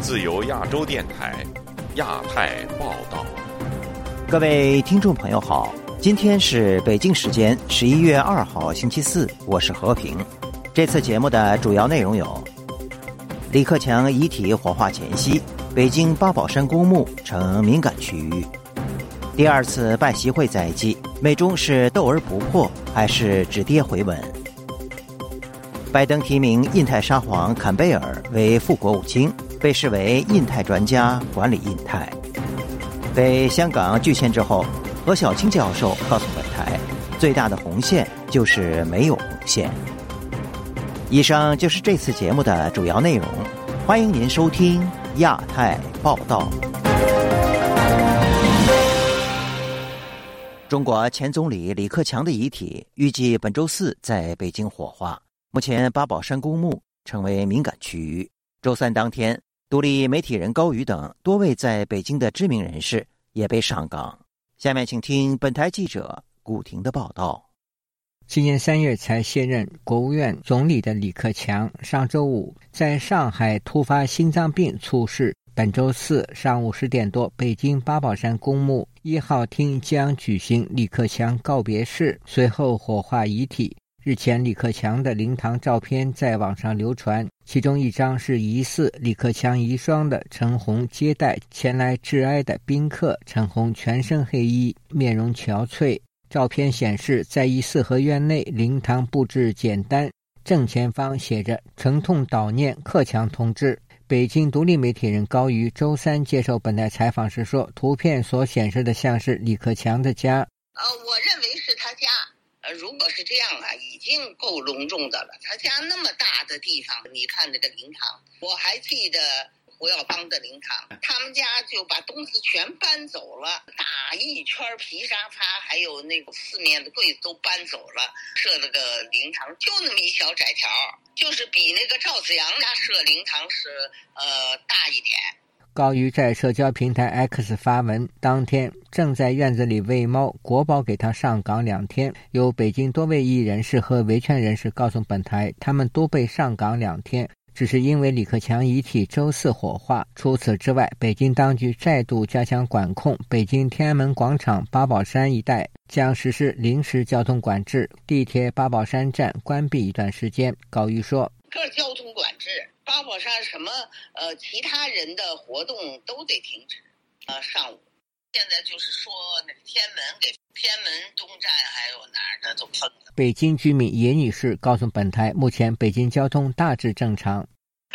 自由亚洲电台亚太报道，各位听众朋友好，今天是北京时间十一月二号星期四，我是和平。这次节目的主要内容有：李克强遗体火化前夕，北京八宝山公墓成敏感区域；第二次拜习会在即，美中是斗而不破，还是止跌回稳？拜登提名印太沙皇坎贝尔为副国务卿。被视为印太专家，管理印太。被香港拒签之后，何小青教授告诉本台，最大的红线就是没有红线。以上就是这次节目的主要内容，欢迎您收听亚太报道。中国前总理李克强的遗体预计本周四在北京火化，目前八宝山公墓成为敏感区域。周三当天。独立媒体人高宇等多位在北京的知名人士也被上岗。下面请听本台记者古婷的报道。今年三月才卸任国务院总理的李克强，上周五在上海突发心脏病猝逝。本周四上午十点多，北京八宝山公墓一号厅将举行李克强告别式，随后火化遗体。日前，李克强的灵堂照片在网上流传，其中一张是疑似李克强遗孀的陈红接待前来致哀的宾客。陈红全身黑衣，面容憔悴。照片显示，在一四合院内，灵堂布置简单，正前方写着“沉痛悼念克强同志”。北京独立媒体人高瑜周三接受本台采访时说：“图片所显示的像是李克强的家。”呃，我认。如果是这样啊，已经够隆重的了。他家那么大的地方，你看这个灵堂，我还记得胡耀邦的灵堂，他们家就把东西全搬走了，打一圈皮沙发，还有那个四面的柜子都搬走了，设了个灵堂，就那么一小窄条，就是比那个赵子阳家设灵堂是呃大一点。高瑜在社交平台 X 发文，当天正在院子里喂猫，国宝给他上岗两天。有北京多位艺人士和维权人士告诉本台，他们都被上岗两天，只是因为李克强遗体周四火化。除此之外，北京当局再度加强管控，北京天安门广场、八宝山一带将实施临时交通管制，地铁八宝山站关闭一段时间。高瑜说：“个交通管制。”八宝山什么呃，其他人的活动都得停止。呃，上午现在就是说那个天安门给天安门东站还有哪儿的都封了。北京居民严女士告诉本台，目前北京交通大致正常。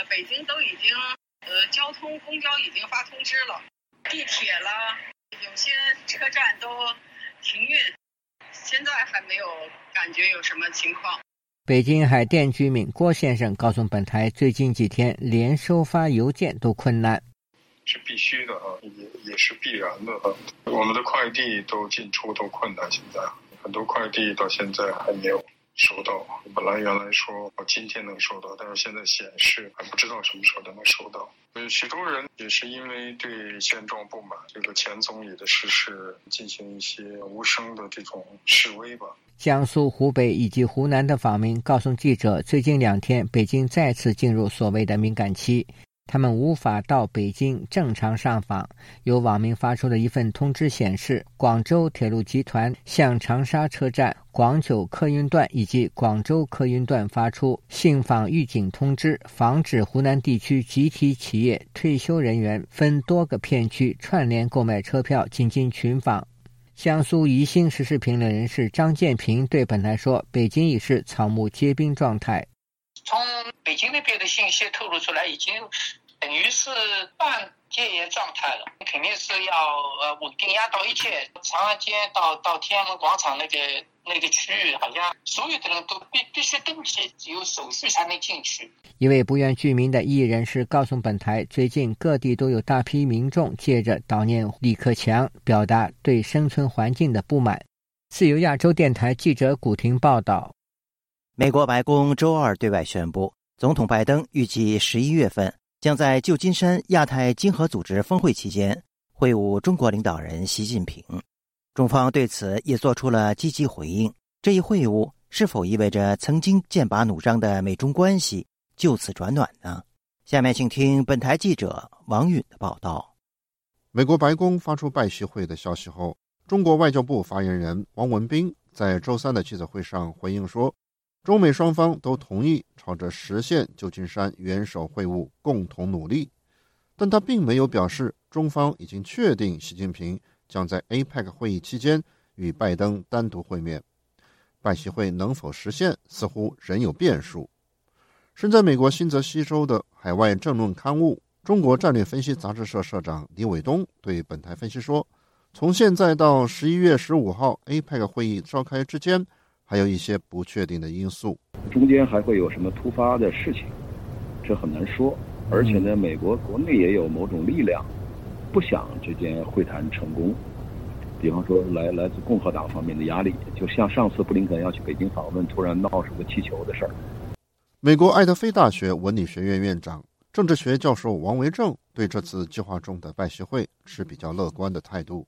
北京都已经呃，交通公交已经发通知了，地铁了，有些车站都停运，现在还没有感觉有什么情况。北京海淀居民郭先生告诉本台，最近几天连收发邮件都困难，是必须的啊，也也是必然的啊。我们的快递都进出都困难，现在很多快递到现在还没有收到。本来原来说今天能收到，但是现在显示还不知道什么时候能收到。呃，许多人也是因为对现状不满，这个前总理的逝世进行一些无声的这种示威吧。江苏、湖北以及湖南的访民告诉记者，最近两天北京再次进入所谓的敏感期，他们无法到北京正常上访。有网民发出的一份通知显示，广州铁路集团向长沙车站、广九客运段以及广州客运段发出信访预警通知，防止湖南地区集体企业退休人员分多个片区串联购买车票进京群访。江苏宜兴时事评论人士张建平对本台说：“北京已是草木皆兵状态。从北京那边的信息透露出来，已经等于是半戒严状态了。肯定是要呃稳定压倒一切。长安街到到天安门广场那个那个区域，好像所有的人都必必须登记，只有手续才能进去。”一位不愿具名的艺人士告诉本台，最近各地都有大批民众借着悼念李克强，表达对生存环境的不满。自由亚洲电台记者古婷报道。美国白宫周二对外宣布，总统拜登预计十一月份将在旧金山亚太经合组织峰会期间会晤中国领导人习近平。中方对此也做出了积极回应。这一会晤。是否意味着曾经剑拔弩张的美中关系就此转暖呢？下面请听本台记者王允的报道。美国白宫发出拜习会的消息后，中国外交部发言人王文斌在周三的记者会上回应说，中美双方都同意朝着实现旧金山元首会晤共同努力，但他并没有表示中方已经确定习近平将在 APEC 会议期间与拜登单独会面。拜习会能否实现，似乎仍有变数。身在美国新泽西州的海外政论刊物《中国战略分析》杂志社社长李伟东对本台分析说：“从现在到十一月十五号 APEC 会议召开之间，还有一些不确定的因素。中间还会有什么突发的事情，这很难说。而且呢，美国国内也有某种力量，不想这件会谈成功。比方说，来来自共和党方面的压力，就像上次布林肯要去北京访问，突然闹出个气球的事儿。”美国爱德菲大学文理学院院长、政治学教授王维正对这次计划中的拜习会持比较乐观的态度。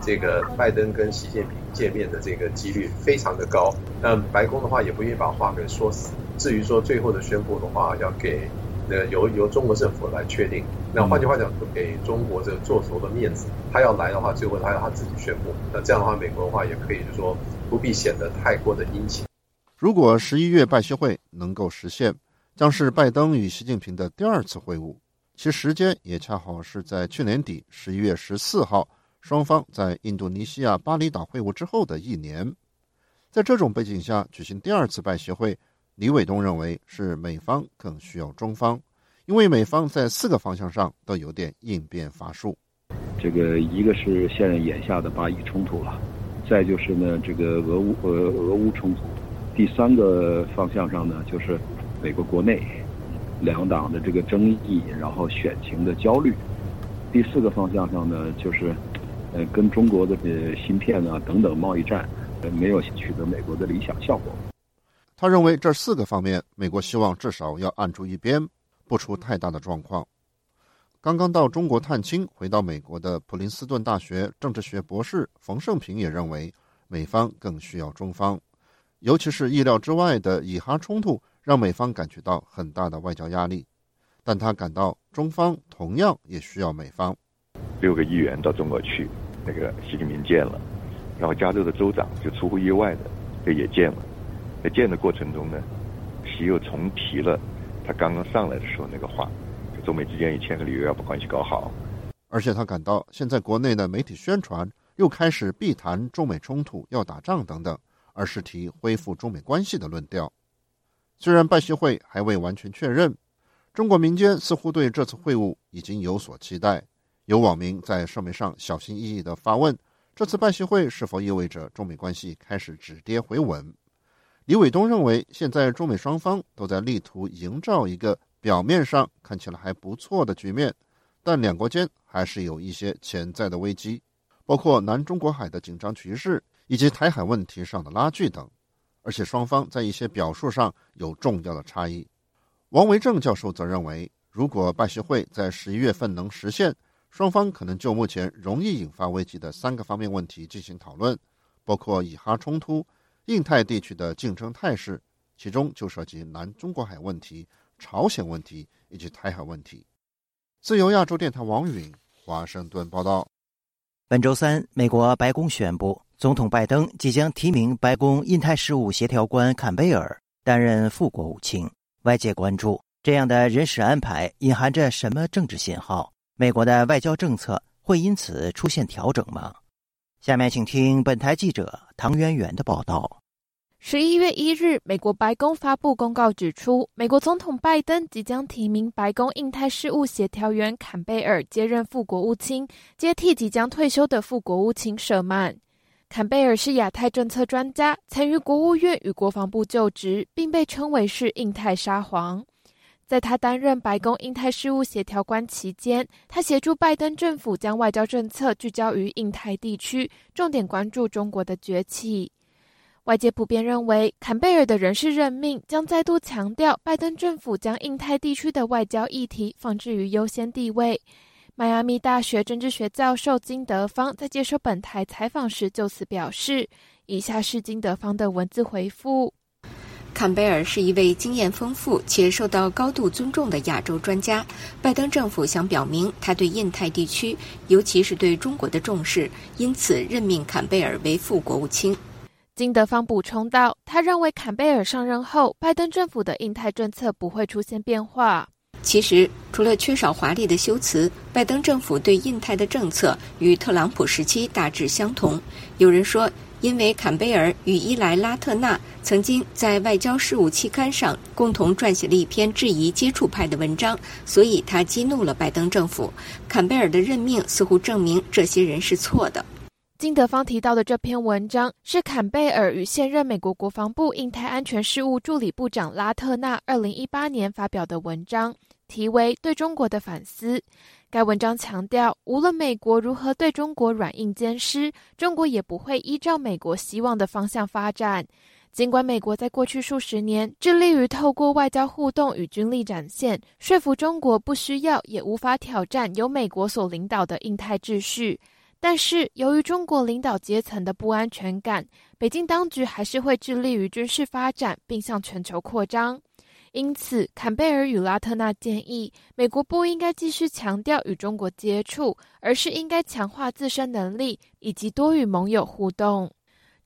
这个拜登跟习近平见面的这个几率非常的高，但白宫的话也不愿意把话给说死。至于说最后的宣布的话，要给呃由由中国政府来确定。那换句话讲，给中国这个做头的面子，他要来的话，最后他要他自己宣布。那这样的话，美国的话也可以就说不必显得太过的殷勤。如果十一月拜习会能够实现，将是拜登与习近平的第二次会晤，其时间也恰好是在去年底十一月十四号双方在印度尼西亚巴厘岛会晤之后的一年。在这种背景下举行第二次拜习会，李伟东认为是美方更需要中方，因为美方在四个方向上都有点应变乏术。这个一个是现在眼下的巴以冲突了，再就是呢这个俄乌呃俄乌冲突。第三个方向上呢，就是美国国内两党的这个争议，然后选情的焦虑。第四个方向上呢，就是呃跟中国的呃芯片啊等等贸易战，呃没有取得美国的理想效果。他认为这四个方面，美国希望至少要按住一边，不出太大的状况。刚刚到中国探亲回到美国的普林斯顿大学政治学博士冯胜平也认为，美方更需要中方。尤其是意料之外的以哈冲突，让美方感觉到很大的外交压力，但他感到中方同样也需要美方。六个议员到中国去，那个习近平见了，然后加州的州长就出乎意外的，这也见了。在见的过程中呢，习又重提了他刚刚上来的时候那个话，就中美之间以签个理由要把关系搞好。而且他感到现在国内的媒体宣传又开始避谈中美冲突要打仗等等。而是提恢复中美关系的论调。虽然拜习会还未完全确认，中国民间似乎对这次会晤已经有所期待。有网民在社媒上小心翼翼地发问：这次拜习会是否意味着中美关系开始止跌回稳？李伟东认为，现在中美双方都在力图营造一个表面上看起来还不错的局面，但两国间还是有一些潜在的危机，包括南中国海的紧张局势。以及台海问题上的拉锯等，而且双方在一些表述上有重要的差异。王维正教授则认为，如果拜习会在十一月份能实现，双方可能就目前容易引发危机的三个方面问题进行讨论，包括以哈冲突、印太地区的竞争态势，其中就涉及南中国海问题、朝鲜问题以及台海问题。自由亚洲电台王允华盛顿报道。本周三，美国白宫宣布。总统拜登即将提名白宫印太事务协调官坎贝尔担任副国务卿。外界关注这样的人事安排隐含着什么政治信号？美国的外交政策会因此出现调整吗？下面请听本台记者唐媛媛的报道。十一月一日，美国白宫发布公告指出，美国总统拜登即将提名白宫印太事务协调员坎贝尔接任副国务卿，接替即将退休的副国务卿舍曼。坎贝尔是亚太政策专家，曾于国务院与国防部就职，并被称为是印太沙皇。在他担任白宫印太事务协调官期间，他协助拜登政府将外交政策聚焦于印太地区，重点关注中国的崛起。外界普遍认为，坎贝尔的人事任命将再度强调拜登政府将印太地区的外交议题放置于优先地位。迈阿密大学政治学教授金德芳在接受本台采访时就此表示：“以下是金德芳的文字回复。坎贝尔是一位经验丰富且受到高度尊重的亚洲专家。拜登政府想表明他对印太地区，尤其是对中国的重视，因此任命坎贝尔为副国务卿。金德芳补充道，他认为坎贝尔上任后，拜登政府的印太政策不会出现变化。其实，除了缺少华丽的修辞，拜登政府对印太的政策与特朗普时期大致相同。有人说。因为坎贝尔与伊莱拉特纳曾经在外交事务期刊上共同撰写了一篇质疑接触派的文章，所以他激怒了拜登政府。坎贝尔的任命似乎证明这些人是错的。金德芳提到的这篇文章是坎贝尔与现任美国国防部印太安全事务助理部长拉特纳二零一八年发表的文章，题为《对中国的反思》。该文章强调，无论美国如何对中国软硬兼施，中国也不会依照美国希望的方向发展。尽管美国在过去数十年致力于透过外交互动与军力展现，说服中国不需要也无法挑战由美国所领导的印太秩序，但是由于中国领导阶层的不安全感，北京当局还是会致力于军事发展，并向全球扩张。因此，坎贝尔与拉特纳建议，美国不应该继续强调与中国接触，而是应该强化自身能力以及多与盟友互动。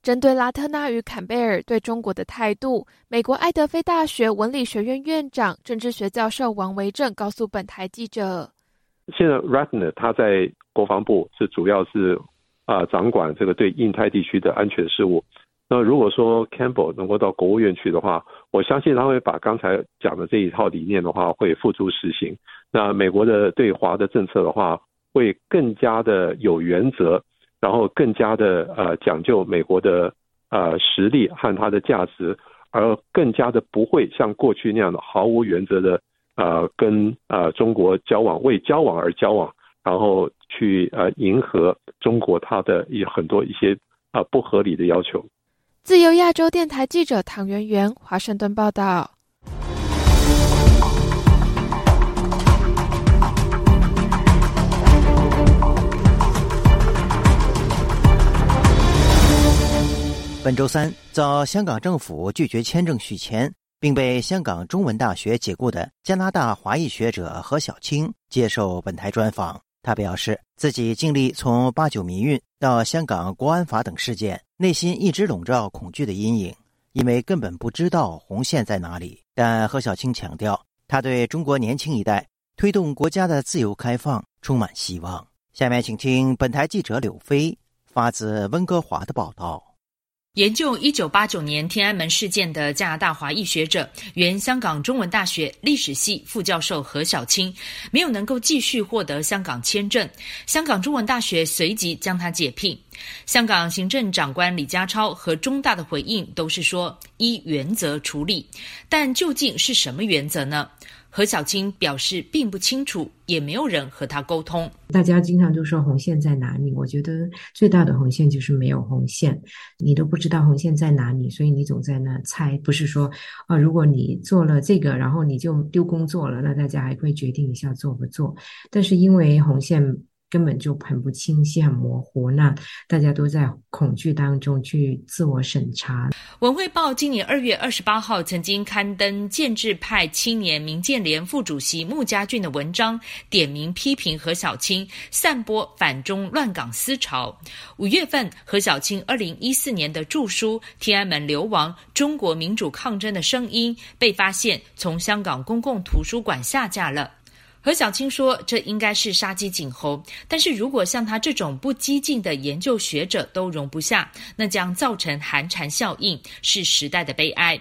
针对拉特纳与坎贝尔对中国的态度，美国爱德菲大学文理学院院长、政治学教授王维正告诉本台记者：“现在 Ratner 他在国防部是主要是啊掌管这个对印太地区的安全事务。”那如果说 Campbell 能够到国务院去的话，我相信他会把刚才讲的这一套理念的话会付诸实行。那美国的对华的政策的话，会更加的有原则，然后更加的呃讲究美国的呃实力和它的价值，而更加的不会像过去那样的毫无原则的呃跟呃中国交往，为交往而交往，然后去呃迎合中国它的一很多一些啊不合理的要求。自由亚洲电台记者唐媛媛，华盛顿报道。本周三，遭香港政府拒绝签证续签，并被香港中文大学解雇的加拿大华裔学者何小青接受本台专访。他表示，自己经历从八九民运到香港国安法等事件。内心一直笼罩恐惧的阴影，因为根本不知道红线在哪里。但何小青强调，他对中国年轻一代推动国家的自由开放充满希望。下面请听本台记者柳飞发自温哥华的报道。研究一九八九年天安门事件的加拿大华裔学者、原香港中文大学历史系副教授何小青，没有能够继续获得香港签证。香港中文大学随即将他解聘。香港行政长官李家超和中大的回应都是说依原则处理，但究竟是什么原则呢？何小青表示并不清楚，也没有人和他沟通。大家经常都说红线在哪里？我觉得最大的红线就是没有红线，你都不知道红线在哪里，所以你总在那猜。不是说啊，如果你做了这个，然后你就丢工作了，那大家还会决定一下做不做。但是因为红线。根本就很不清晰、很模糊，那大家都在恐惧当中去自我审查。文汇报今年二月二十八号曾经刊登建制派青年民建联副主席穆家俊的文章，点名批评何小青散播反中乱港思潮。五月份，何小青二零一四年的著书《天安门流亡：中国民主抗争的声音》被发现从香港公共图书馆下架了。何小青说：“这应该是杀鸡儆猴，但是如果像他这种不激进的研究学者都容不下，那将造成寒蝉效应，是时代的悲哀。”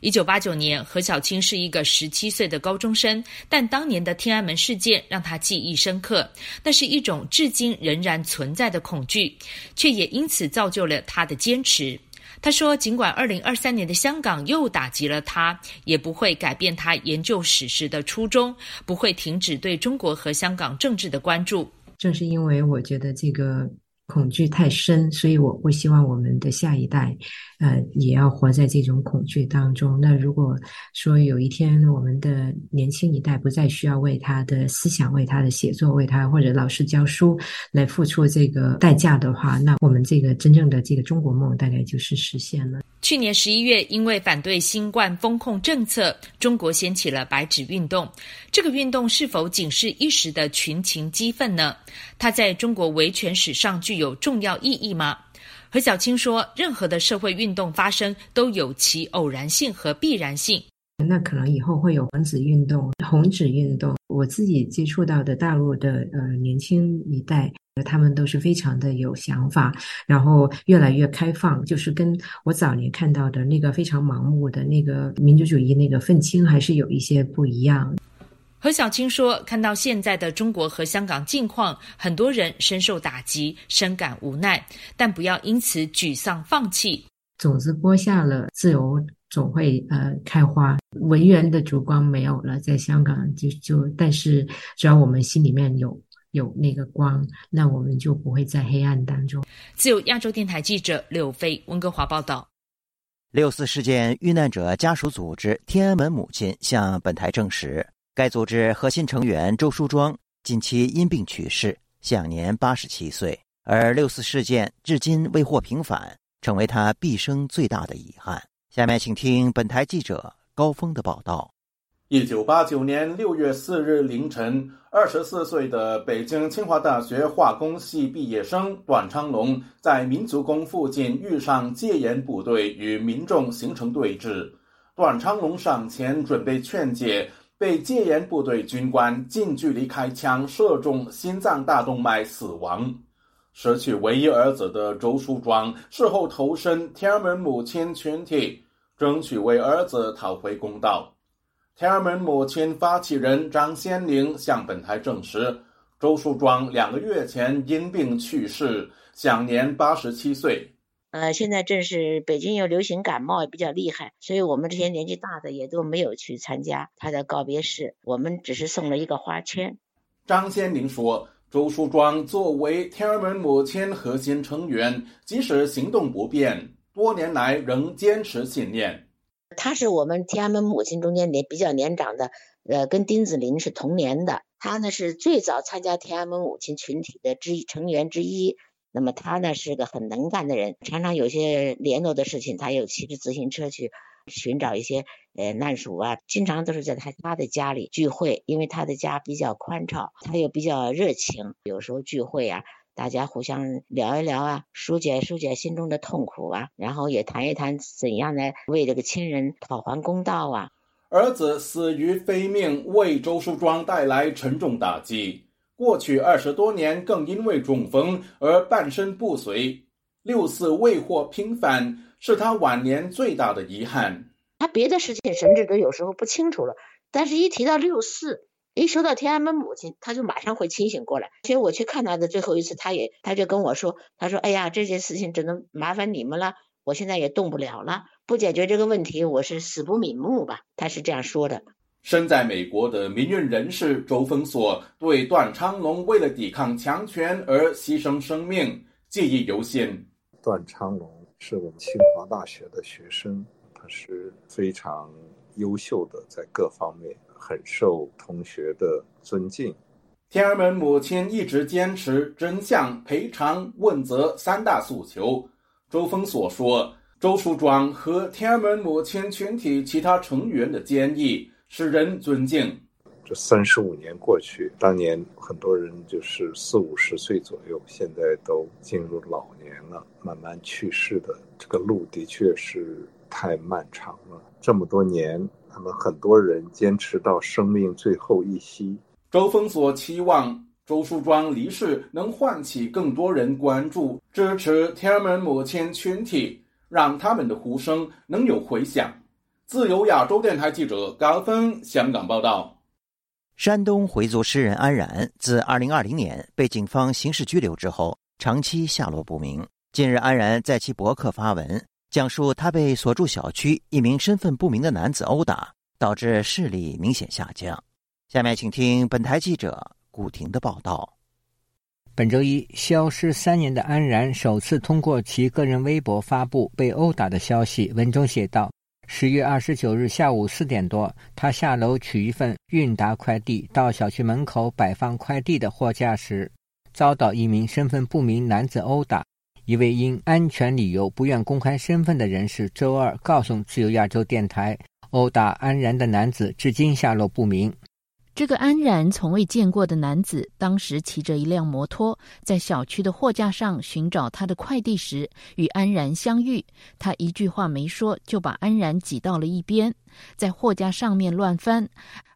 一九八九年，何小青是一个十七岁的高中生，但当年的天安门事件让他记忆深刻，那是一种至今仍然存在的恐惧，却也因此造就了他的坚持。他说：“尽管二零二三年的香港又打击了他，也不会改变他研究史实的初衷，不会停止对中国和香港政治的关注。正是因为我觉得这个。”恐惧太深，所以我不希望我们的下一代，呃，也要活在这种恐惧当中。那如果说有一天我们的年轻一代不再需要为他的思想、为他的写作、为他或者老师教书来付出这个代价的话，那我们这个真正的这个中国梦大概就是实现了。去年十一月，因为反对新冠封控政策，中国掀起了白纸运动。这个运动是否仅是一时的群情激愤呢？它在中国维权史上具有重要意义吗？何小青说：“任何的社会运动发生都有其偶然性和必然性。那可能以后会有红纸运动、红纸运动。我自己接触到的大陆的呃年轻一代。”他们都是非常的有想法，然后越来越开放，就是跟我早年看到的那个非常盲目的那个民族主义那个愤青还是有一些不一样。何小青说：“看到现在的中国和香港境况，很多人深受打击，深感无奈，但不要因此沮丧放弃。种子播下了，自由总会呃开花。文员的烛光没有了，在香港就就，但是只要我们心里面有。”有那个光，那我们就不会在黑暗当中。自由亚洲电台记者柳飞，温哥华报道。六四事件遇难者家属组织天安门母亲向本台证实，该组织核心成员周淑庄近期因病去世，享年八十七岁。而六四事件至今未获平反，成为他毕生最大的遗憾。下面请听本台记者高峰的报道。一九八九年六月四日凌晨，二十四岁的北京清华大学化工系毕业生段昌龙在民族宫附近遇上戒严部队，与民众形成对峙。段昌龙上前准备劝解，被戒严部队军官近距离开枪射中心脏大动脉，死亡。失去唯一儿子的周淑庄事后投身天安门母亲群体，争取为儿子讨回公道。天安门母亲发起人张先玲向本台证实，周淑庄两个月前因病去世，享年八十七岁。呃，现在正是北京又流行感冒，也比较厉害，所以我们这些年纪大的也都没有去参加他的告别式，我们只是送了一个花圈。张先林说，周淑庄作为天安门母亲核心成员，即使行动不便，多年来仍坚持信念。她是我们天安门母亲中间年比较年长的，呃，跟丁子霖是同年的。她呢是最早参加天安门母亲群体的之一成员之一。那么他呢是个很能干的人，常常有些联络的事情，他又骑着自行车去寻找一些呃难属啊。经常都是在他他的家里聚会，因为他的家比较宽敞，他又比较热情，有时候聚会啊。大家互相聊一聊啊，疏解疏解心中的痛苦啊，然后也谈一谈怎样来为这个亲人讨还公道啊。儿子死于非命，为周淑庄带来沉重打击。过去二十多年，更因为中风而半身不遂。六四未获平反，是他晚年最大的遗憾。他别的事情甚至都有时候不清楚了，但是一提到六四。一说到天安门母亲，他就马上会清醒过来。所以我去看他的最后一次，他也他就跟我说：“他说，哎呀，这件事情只能麻烦你们了，我现在也动不了了，不解决这个问题，我是死不瞑目吧。”他是这样说的。身在美国的民运人士周峰所对段昌龙为了抵抗强权而牺牲生命记忆犹新。段昌龙是我们清华大学的学生，他是非常优秀的，在各方面。很受同学的尊敬。天安门母亲一直坚持真相、赔偿、问责三大诉求。周峰所说，周淑庄和天安门母亲群体其他成员的坚毅使人尊敬。这三十五年过去，当年很多人就是四五十岁左右，现在都进入老年了，慢慢去世的这个路的确是太漫长了。这么多年。他们很多人坚持到生命最后一息。周峰所期望周淑庄离世能唤起更多人关注、支持天安门母亲群体，让他们的呼声能有回响。自由亚洲电台记者高峰香港报道。山东回族诗人安然自2020年被警方刑事拘留之后，长期下落不明。近日，安然在其博客发文。讲述他被所住小区一名身份不明的男子殴打，导致视力明显下降。下面请听本台记者古婷的报道。本周一，消失三年的安然首次通过其个人微博发布被殴打的消息。文中写道：“十月二十九日下午四点多，他下楼取一份韵达快递，到小区门口摆放快递的货架时，遭到一名身份不明男子殴打。”一位因安全理由不愿公开身份的人士周二告诉自由亚洲电台，殴打安然的男子至今下落不明。这个安然从未见过的男子，当时骑着一辆摩托，在小区的货架上寻找他的快递时，与安然相遇。他一句话没说，就把安然挤到了一边，在货架上面乱翻。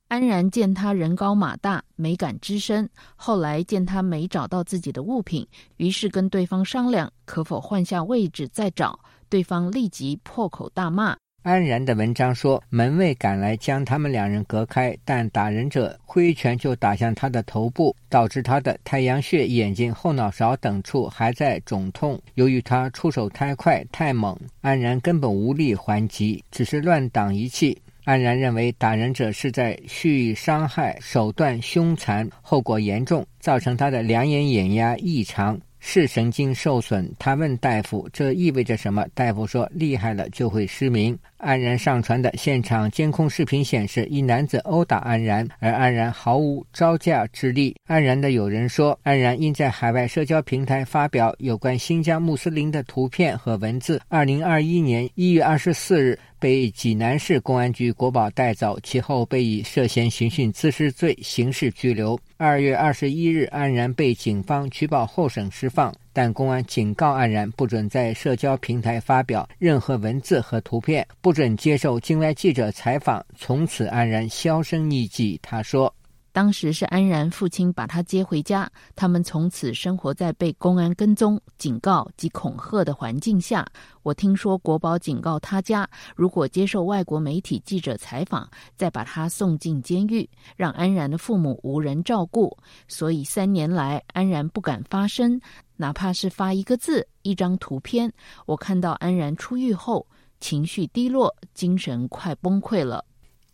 安然见他人高马大，没敢吱声。后来见他没找到自己的物品，于是跟对方商量可否换下位置再找。对方立即破口大骂。安然的文章说，门卫赶来将他们两人隔开，但打人者挥拳就打向他的头部，导致他的太阳穴、眼睛、后脑勺等处还在肿痛。由于他出手太快太猛，安然根本无力还击，只是乱挡一气。安然认为打人者是在蓄意伤害，手段凶残，后果严重，造成他的两眼眼压异常。视神经受损，他问大夫：“这意味着什么？”大夫说：“厉害了就会失明。”安然上传的现场监控视频显示，一男子殴打安然，而安然毫无招架之力。安然的友人说，安然因在海外社交平台发表有关新疆穆斯林的图片和文字，二零二一年一月二十四日被济南市公安局国保带走，其后被以涉嫌寻衅滋事罪刑事拘留。二月二十一日，安然被警方取保候审释放。但公安警告安然不准在社交平台发表任何文字和图片，不准接受境外记者采访。从此，安然销声匿迹。他说。当时是安然父亲把他接回家，他们从此生活在被公安跟踪、警告及恐吓的环境下。我听说国宝警告他家，如果接受外国媒体记者采访，再把他送进监狱，让安然的父母无人照顾。所以三年来，安然不敢发声，哪怕是发一个字、一张图片。我看到安然出狱后，情绪低落，精神快崩溃了。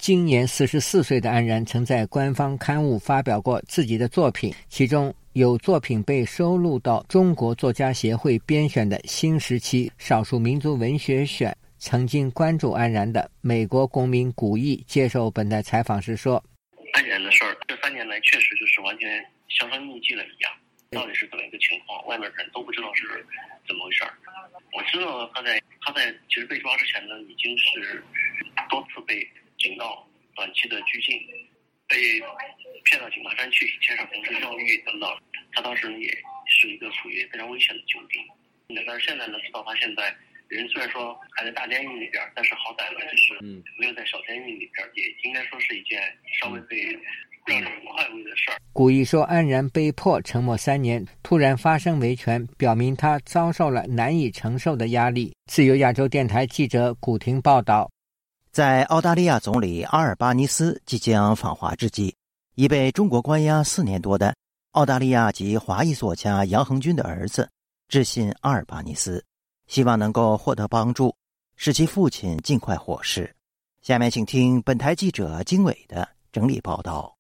今年四十四岁的安然曾在官方刊物发表过自己的作品，其中有作品被收录到中国作家协会编选的新时期少数民族文学选。曾经关注安然的美国公民古意接受本台采访时说：“安然的事儿这三年来确实就是完全销声匿迹了一样，到底是怎么一个情况，外面人都不知道是怎么回事儿。我知道他在他在其实被抓之前呢，已经是多次被。”警告，短期的拘禁，被骗到井冈山去，牵上刑事教育等等。他当时也是一个处于非常危险的境地。但是现在呢，知道他现在人虽然说还在大监狱里边，但是好歹呢，就是没有在小监狱里边，也应该说是一件稍微被让人快慰的事儿。古一说，安然被迫沉默三年，突然发生维权，表明他遭受了难以承受的压力。自由亚洲电台记者古婷报道。在澳大利亚总理阿尔巴尼斯即将访华之际，已被中国关押四年多的澳大利亚籍华裔作家杨恒军的儿子致信阿尔巴尼斯，希望能够获得帮助，使其父亲尽快获释。下面请听本台记者经纬的整理报道。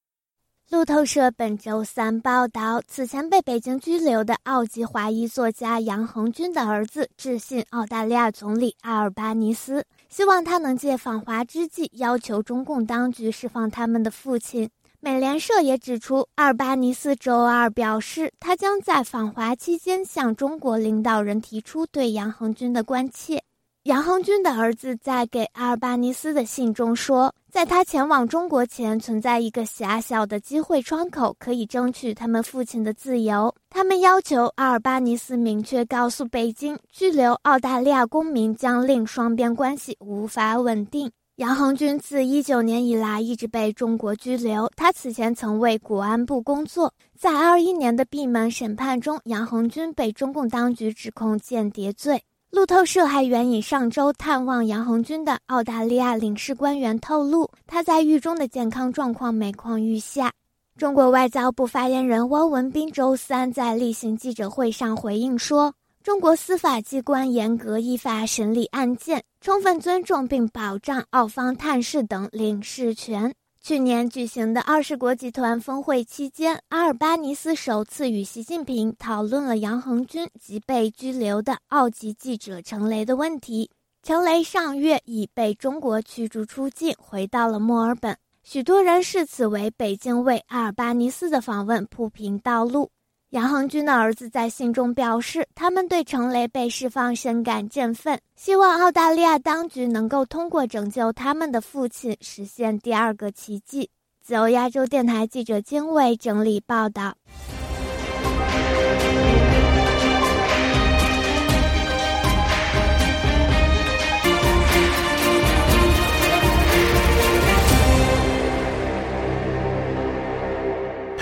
路透社本周三报道，此前被北京拘留的澳籍华裔作家杨恒军的儿子致信澳大利亚总理阿尔巴尼斯。希望他能借访华之际要求中共当局释放他们的父亲。美联社也指出，阿尔巴尼斯周二表示，他将在访华期间向中国领导人提出对杨恒军的关切。杨恒军的儿子在给阿尔巴尼斯的信中说，在他前往中国前，存在一个狭小的机会窗口，可以争取他们父亲的自由。他们要求阿尔巴尼斯明确告诉北京，拘留澳大利亚公民将令双边关系无法稳定。杨恒军自一九年以来一直被中国拘留，他此前曾为国安部工作。在二一年的闭门审判中，杨恒军被中共当局指控间谍罪。路透社还援引上周探望杨红军的澳大利亚领事官员透露，他在狱中的健康状况每况愈下。中国外交部发言人汪文斌周三在例行记者会上回应说：“中国司法机关严格依法审理案件，充分尊重并保障澳方探视等领事权。”去年举行的二十国集团峰会期间，阿尔巴尼斯首次与习近平讨论了杨恒军及被拘留的澳籍记者程雷的问题。程雷上月已被中国驱逐出境，回到了墨尔本。许多人视此为北京为阿尔巴尼斯的访问铺平道路。杨恒军的儿子在信中表示，他们对程雷被释放深感振奋，希望澳大利亚当局能够通过拯救他们的父亲，实现第二个奇迹。自由亚洲电台记者经纬整理报道。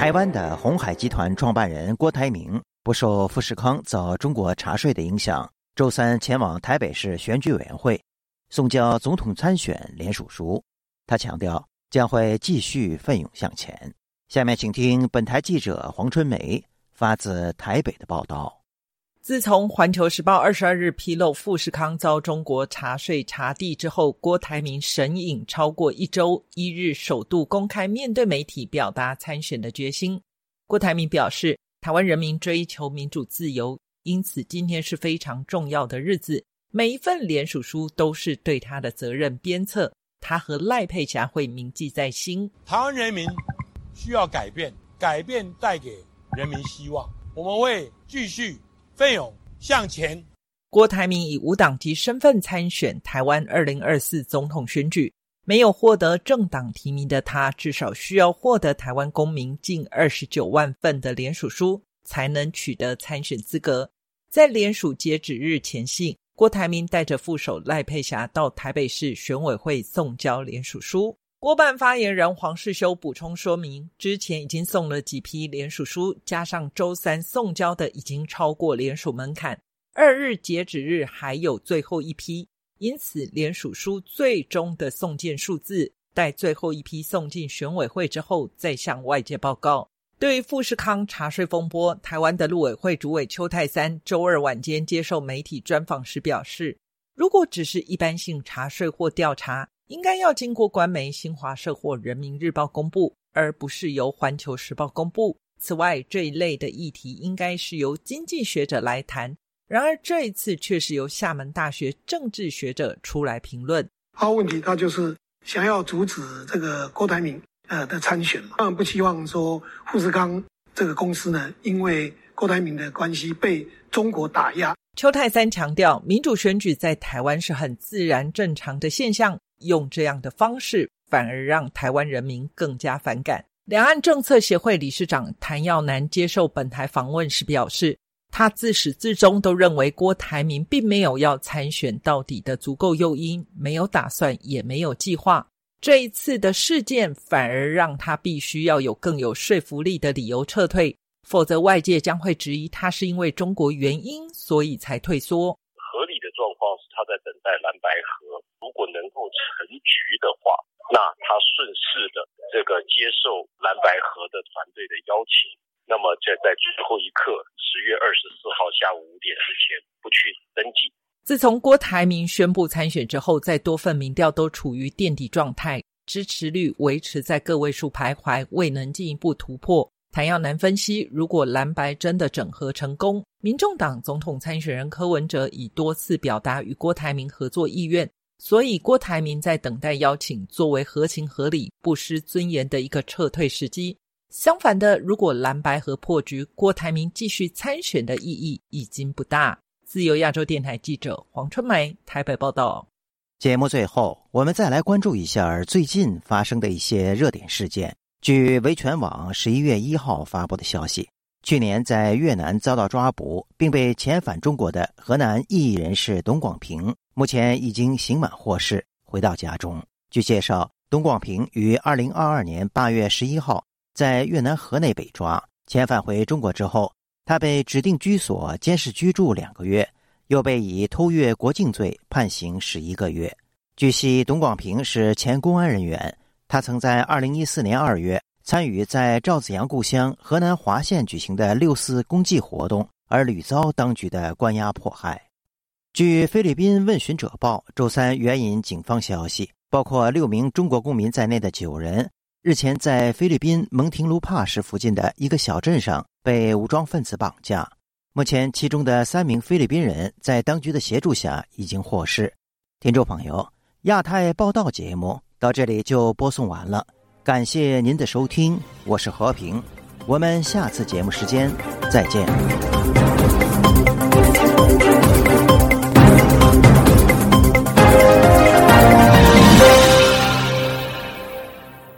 台湾的鸿海集团创办人郭台铭不受富士康遭中国查税的影响，周三前往台北市选举委员会送交总统参选联署书。他强调将会继续奋勇向前。下面请听本台记者黄春梅发自台北的报道。自从《环球时报》二十二日披露富士康遭中国查税查地之后，郭台铭神隐超过一周，一日首度公开面对媒体表达参选的决心。郭台铭表示，台湾人民追求民主自由，因此今天是非常重要的日子。每一份联署书都是对他的责任鞭策，他和赖佩霞会铭记在心。台湾人民需要改变，改变带给人民希望，我们会继续。奋勇向前。郭台铭以无党籍身份参选台湾二零二四总统选举，没有获得政党提名的他，至少需要获得台湾公民近二十九万份的联署书，才能取得参选资格。在联署截止日前夕，郭台铭带着副手赖佩霞到台北市选委会送交联署书。国办发言人黄世修补充说明，之前已经送了几批联署书，加上周三送交的已经超过联署门槛，二日截止日还有最后一批，因此联署书最终的送件数字，待最后一批送进选委会之后再向外界报告。对于富士康查税风波，台湾的陆委会主委邱泰三周二晚间接受媒体专访时表示，如果只是一般性查税或调查。应该要经过官媒新华社或人民日报公布，而不是由环球时报公布。此外，这一类的议题应该是由经济学者来谈。然而，这一次却是由厦门大学政治学者出来评论。好问题，他就是想要阻止这个郭台铭呃的参选嘛，当然不希望说富士康这个公司呢，因为郭台铭的关系被中国打压。邱泰三强调，民主选举在台湾是很自然正常的现象。用这样的方式，反而让台湾人民更加反感。两岸政策协会理事长谭耀南接受本台访问时表示，他自始至终都认为郭台铭并没有要参选到底的足够诱因，没有打算，也没有计划。这一次的事件反而让他必须要有更有说服力的理由撤退，否则外界将会质疑他是因为中国原因所以才退缩。在蓝白合。如果能够成局的话，那他顺势的这个接受蓝白河的团队的邀请，那么在在最后一刻，十月二十四号下午五点之前不去登记。自从郭台铭宣布参选之后，在多份民调都处于垫底状态，支持率维持在个位数徘徊，未能进一步突破。谭耀南分析，如果蓝白真的整合成功，民众党总统参选人柯文哲已多次表达与郭台铭合作意愿。所以，郭台铭在等待邀请，作为合情合理、不失尊严的一个撤退时机。相反的，如果蓝白和破局，郭台铭继续参选的意义已经不大。自由亚洲电台记者黄春梅台北报道。节目最后，我们再来关注一下最近发生的一些热点事件。据维权网十一月一号发布的消息，去年在越南遭到抓捕并被遣返中国的河南异议人士董广平。目前已经刑满获释，回到家中。据介绍，董广平于二零二二年八月十一号在越南河内被抓，遣返回中国之后，他被指定居所监视居住两个月，又被以偷越国境罪判刑十一个月。据悉，董广平是前公安人员，他曾在二零一四年二月参与在赵子阳故乡河南滑县举行的六四公祭活动，而屡遭当局的关押迫害。据菲律宾《问询者报》周三援引警方消息，包括六名中国公民在内的九人日前在菲律宾蒙廷卢帕市附近的一个小镇上被武装分子绑架。目前，其中的三名菲律宾人在当局的协助下已经获释。听众朋友，亚太报道节目到这里就播送完了，感谢您的收听，我是和平，我们下次节目时间。再见。